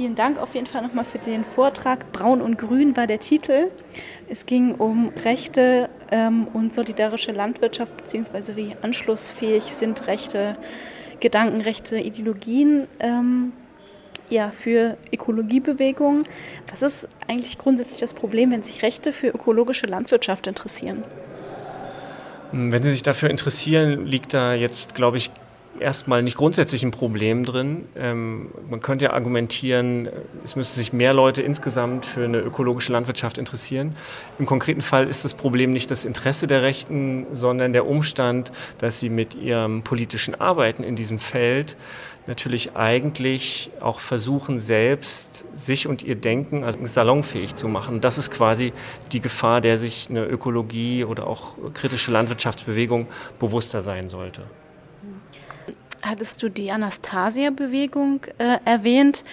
vielen Dank auf jeden Fall nochmal für den Vortrag. Braun und Grün war der Titel. Es ging um Rechte ähm, und solidarische Landwirtschaft, beziehungsweise wie anschlussfähig sind Rechte, Gedankenrechte, Ideologien ähm, ja, für Ökologiebewegungen. Was ist eigentlich grundsätzlich das Problem, wenn sich Rechte für ökologische Landwirtschaft interessieren? Wenn Sie sich dafür interessieren, liegt da jetzt, glaube ich, erstmal nicht grundsätzlich ein Problem drin. Ähm, man könnte ja argumentieren, es müssten sich mehr Leute insgesamt für eine ökologische Landwirtschaft interessieren. Im konkreten Fall ist das Problem nicht das Interesse der Rechten, sondern der Umstand, dass sie mit ihrem politischen Arbeiten in diesem Feld natürlich eigentlich auch versuchen, selbst sich und ihr Denken also salonfähig zu machen. Das ist quasi die Gefahr, der sich eine Ökologie oder auch kritische Landwirtschaftsbewegung bewusster sein sollte hattest du die Anastasia-Bewegung äh, erwähnt.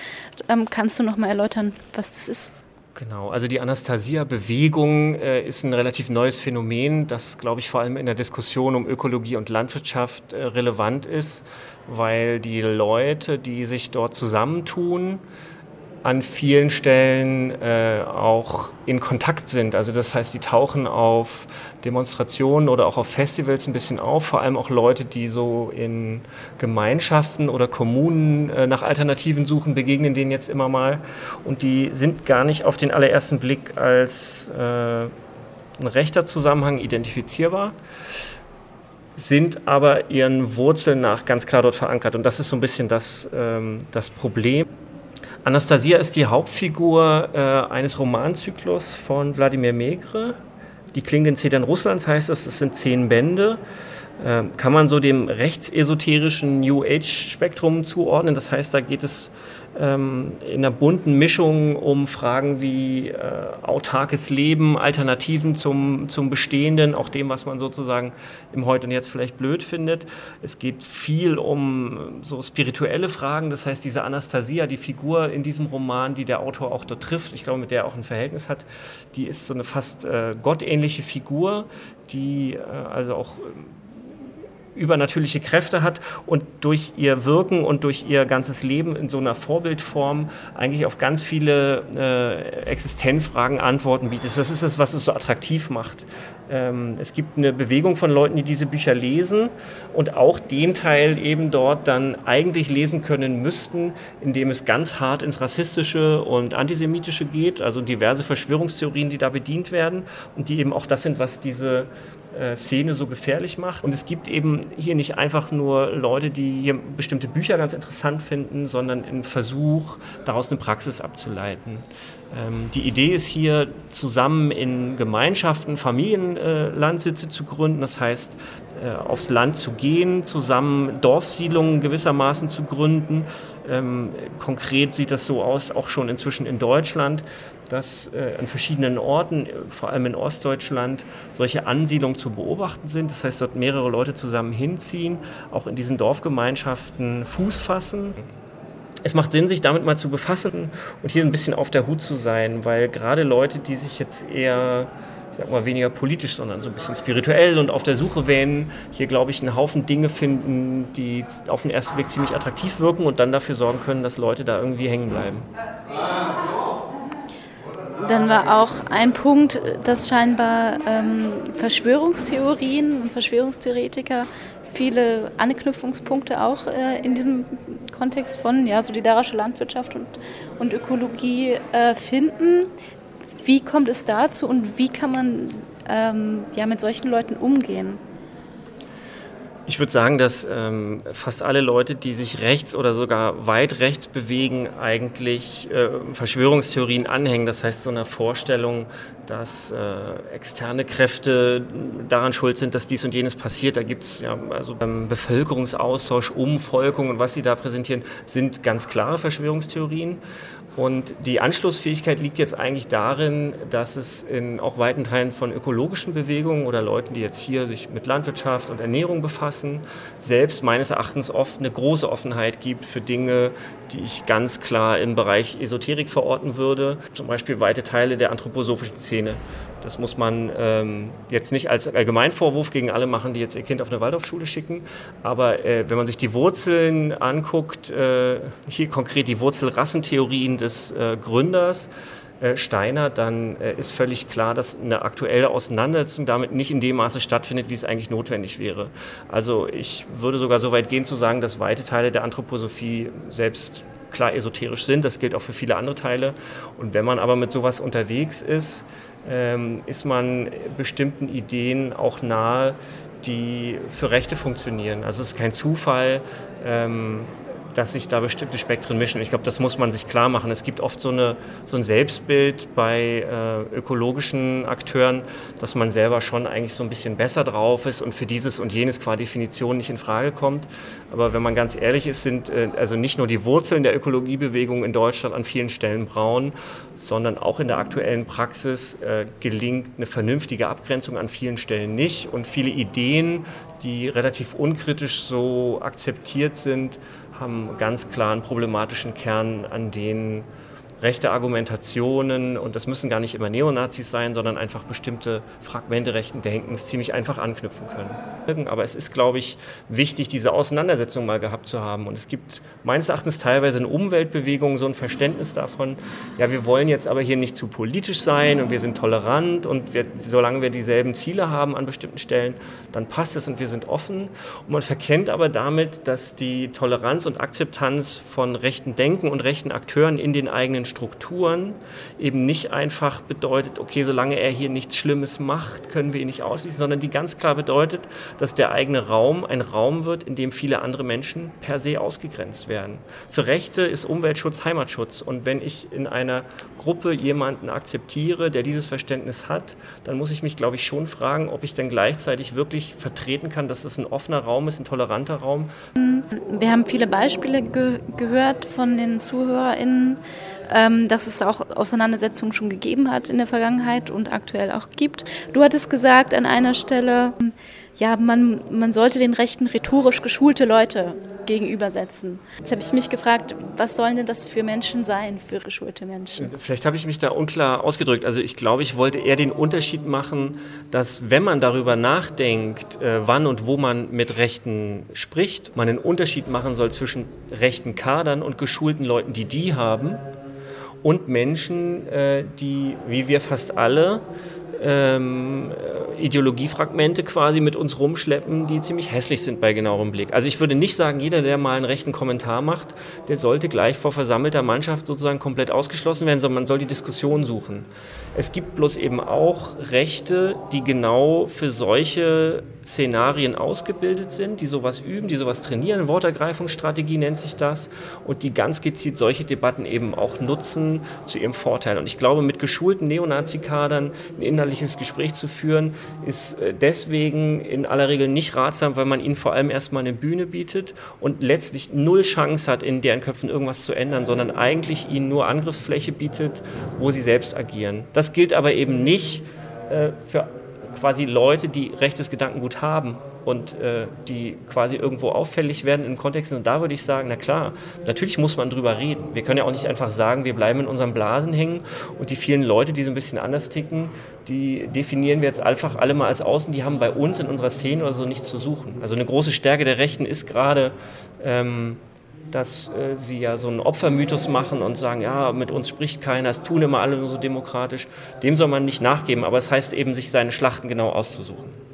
Ähm, kannst du noch mal erläutern, was das ist? Genau, also die Anastasia-Bewegung äh, ist ein relativ neues Phänomen, das, glaube ich, vor allem in der Diskussion um Ökologie und Landwirtschaft äh, relevant ist, weil die Leute, die sich dort zusammentun, an vielen Stellen äh, auch in Kontakt sind. Also das heißt, die tauchen auf Demonstrationen oder auch auf Festivals ein bisschen auf, vor allem auch Leute, die so in Gemeinschaften oder Kommunen äh, nach Alternativen suchen, begegnen denen jetzt immer mal. Und die sind gar nicht auf den allerersten Blick als äh, ein rechter Zusammenhang identifizierbar sind aber ihren Wurzeln nach ganz klar dort verankert. Und das ist so ein bisschen das, ähm, das Problem. Anastasia ist die Hauptfigur äh, eines Romanzyklus von Wladimir Megre. Die klingenden Zedern Russlands heißt das, es sind zehn Bände. Äh, kann man so dem rechtsesoterischen New Age-Spektrum zuordnen. Das heißt, da geht es ähm, in einer bunten Mischung um Fragen wie äh, autarkes Leben, Alternativen zum, zum Bestehenden, auch dem, was man sozusagen im Heute und Jetzt vielleicht blöd findet. Es geht viel um so spirituelle Fragen, das heißt, diese Anastasia, die Figur in diesem Roman, die der Autor auch dort trifft, ich glaube, mit der er auch ein Verhältnis hat, die ist so eine fast äh, gottähnliche Figur, die äh, also auch übernatürliche Kräfte hat und durch ihr Wirken und durch ihr ganzes Leben in so einer Vorbildform eigentlich auf ganz viele äh, Existenzfragen Antworten bietet. Das ist es, was es so attraktiv macht. Ähm, es gibt eine Bewegung von Leuten, die diese Bücher lesen und auch den Teil eben dort dann eigentlich lesen können müssten, indem es ganz hart ins Rassistische und Antisemitische geht, also diverse Verschwörungstheorien, die da bedient werden und die eben auch das sind, was diese Szene so gefährlich macht. Und es gibt eben hier nicht einfach nur Leute, die hier bestimmte Bücher ganz interessant finden, sondern einen Versuch, daraus eine Praxis abzuleiten. Ähm, die Idee ist hier, zusammen in Gemeinschaften Familienlandsitze zu gründen, das heißt, äh, aufs Land zu gehen, zusammen Dorfsiedlungen gewissermaßen zu gründen. Ähm, konkret sieht das so aus, auch schon inzwischen in Deutschland, dass äh, an verschiedenen Orten, vor allem in Ostdeutschland, solche Ansiedlungen zu beobachten sind. Das heißt, dort mehrere Leute zusammen hinziehen, auch in diesen Dorfgemeinschaften Fuß fassen es macht Sinn, sich damit mal zu befassen und hier ein bisschen auf der Hut zu sein, weil gerade Leute, die sich jetzt eher sag mal, weniger politisch, sondern so ein bisschen spirituell und auf der Suche wählen, hier, glaube ich, einen Haufen Dinge finden, die auf den ersten Blick ziemlich attraktiv wirken und dann dafür sorgen können, dass Leute da irgendwie hängen bleiben. Dann war auch ein Punkt, dass scheinbar ähm, Verschwörungstheorien und Verschwörungstheoretiker viele Anknüpfungspunkte auch äh, in diesem Kontext von ja, solidarischer Landwirtschaft und, und Ökologie äh, finden. Wie kommt es dazu und wie kann man ähm, ja, mit solchen Leuten umgehen? Ich würde sagen, dass ähm, fast alle Leute, die sich rechts oder sogar weit rechts bewegen, eigentlich äh, Verschwörungstheorien anhängen. Das heißt, so einer Vorstellung, dass äh, externe Kräfte daran schuld sind, dass dies und jenes passiert. Da gibt es ja also beim Bevölkerungsaustausch, Umvolkung und was sie da präsentieren, sind ganz klare Verschwörungstheorien. Und die Anschlussfähigkeit liegt jetzt eigentlich darin, dass es in auch weiten Teilen von ökologischen Bewegungen oder Leuten, die jetzt hier sich mit Landwirtschaft und Ernährung befassen, selbst meines Erachtens oft eine große Offenheit gibt für Dinge, die ich ganz klar im Bereich Esoterik verorten würde. Zum Beispiel weite Teile der anthroposophischen Szene. Das muss man ähm, jetzt nicht als Allgemeinvorwurf gegen alle machen, die jetzt ihr Kind auf eine Waldorfschule schicken. Aber äh, wenn man sich die Wurzeln anguckt, äh, hier konkret die Wurzelrassentheorien des äh, Gründers, äh, Steiner, dann äh, ist völlig klar, dass eine aktuelle Auseinandersetzung damit nicht in dem Maße stattfindet, wie es eigentlich notwendig wäre. Also ich würde sogar so weit gehen zu sagen, dass weite Teile der Anthroposophie selbst klar esoterisch sind. Das gilt auch für viele andere Teile. Und wenn man aber mit sowas unterwegs ist, ähm, ist man bestimmten Ideen auch nahe, die für Rechte funktionieren. Also es ist kein Zufall, ähm, dass sich da bestimmte Spektren mischen. Ich glaube, das muss man sich klar machen. Es gibt oft so, eine, so ein Selbstbild bei äh, ökologischen Akteuren, dass man selber schon eigentlich so ein bisschen besser drauf ist und für dieses und jenes qua Definition nicht in Frage kommt. Aber wenn man ganz ehrlich ist, sind äh, also nicht nur die Wurzeln der Ökologiebewegung in Deutschland an vielen Stellen braun, sondern auch in der aktuellen Praxis äh, gelingt eine vernünftige Abgrenzung an vielen Stellen nicht. Und viele Ideen, die relativ unkritisch so akzeptiert sind, haben ganz klar einen problematischen Kern, an denen rechte Argumentationen, und das müssen gar nicht immer Neonazis sein, sondern einfach bestimmte Fragmente rechten Denkens ziemlich einfach anknüpfen können. Aber es ist, glaube ich, wichtig, diese Auseinandersetzung mal gehabt zu haben. Und es gibt meines Erachtens teilweise in Umweltbewegungen so ein Verständnis davon, ja, wir wollen jetzt aber hier nicht zu politisch sein und wir sind tolerant und wir, solange wir dieselben Ziele haben an bestimmten Stellen, dann passt es und wir sind offen. Und man verkennt aber damit, dass die Toleranz und Akzeptanz von rechten Denken und rechten Akteuren in den eigenen Strukturen eben nicht einfach bedeutet, okay, solange er hier nichts Schlimmes macht, können wir ihn nicht ausschließen, sondern die ganz klar bedeutet, dass der eigene Raum ein Raum wird, in dem viele andere Menschen per se ausgegrenzt werden. Für Rechte ist Umweltschutz Heimatschutz und wenn ich in einer Gruppe jemanden akzeptiere, der dieses Verständnis hat, dann muss ich mich, glaube ich, schon fragen, ob ich dann gleichzeitig wirklich vertreten kann, dass es ein offener Raum ist, ein toleranter Raum. Wir haben viele Beispiele ge gehört von den ZuhörerInnen, ähm, dass es auch Auseinandersetzungen schon gegeben hat in der Vergangenheit und aktuell auch gibt. Du hattest gesagt an einer Stelle, ja, man, man sollte den Rechten rhetorisch geschulte Leute gegenübersetzen. Jetzt habe ich mich gefragt, was sollen denn das für Menschen sein, für geschulte Menschen? Vielleicht habe ich mich da unklar ausgedrückt. Also ich glaube, ich wollte eher den Unterschied machen, dass wenn man darüber nachdenkt, äh, wann und wo man mit Rechten spricht, man einen Unterschied machen soll zwischen rechten Kadern und geschulten Leuten, die die haben und Menschen, äh, die, wie wir fast alle, ähm, Ideologiefragmente quasi mit uns rumschleppen, die ziemlich hässlich sind bei genauerem Blick. Also ich würde nicht sagen, jeder, der mal einen rechten Kommentar macht, der sollte gleich vor versammelter Mannschaft sozusagen komplett ausgeschlossen werden, sondern man soll die Diskussion suchen. Es gibt bloß eben auch Rechte, die genau für solche Szenarien ausgebildet sind, die sowas üben, die sowas trainieren. Wortergreifungsstrategie nennt sich das und die ganz gezielt solche Debatten eben auch nutzen zu ihrem Vorteil. Und ich glaube, mit geschulten Neonazi-Kadern ein inhaltliches Gespräch zu führen, ist äh, deswegen in aller Regel nicht ratsam, weil man ihnen vor allem erstmal eine Bühne bietet und letztlich null Chance hat, in deren Köpfen irgendwas zu ändern, sondern eigentlich ihnen nur Angriffsfläche bietet, wo sie selbst agieren. Das gilt aber eben nicht äh, für quasi Leute, die rechtes Gedankengut haben und äh, die quasi irgendwo auffällig werden in Kontexten. Und da würde ich sagen, na klar, natürlich muss man drüber reden. Wir können ja auch nicht einfach sagen, wir bleiben in unseren Blasen hängen und die vielen Leute, die so ein bisschen anders ticken, die definieren wir jetzt einfach alle mal als außen, die haben bei uns in unserer Szene oder so nichts zu suchen. Also eine große Stärke der Rechten ist gerade, ähm, dass äh, sie ja so einen Opfermythos machen und sagen, ja, mit uns spricht keiner, es tun immer alle nur so demokratisch. Dem soll man nicht nachgeben, aber es heißt eben, sich seine Schlachten genau auszusuchen.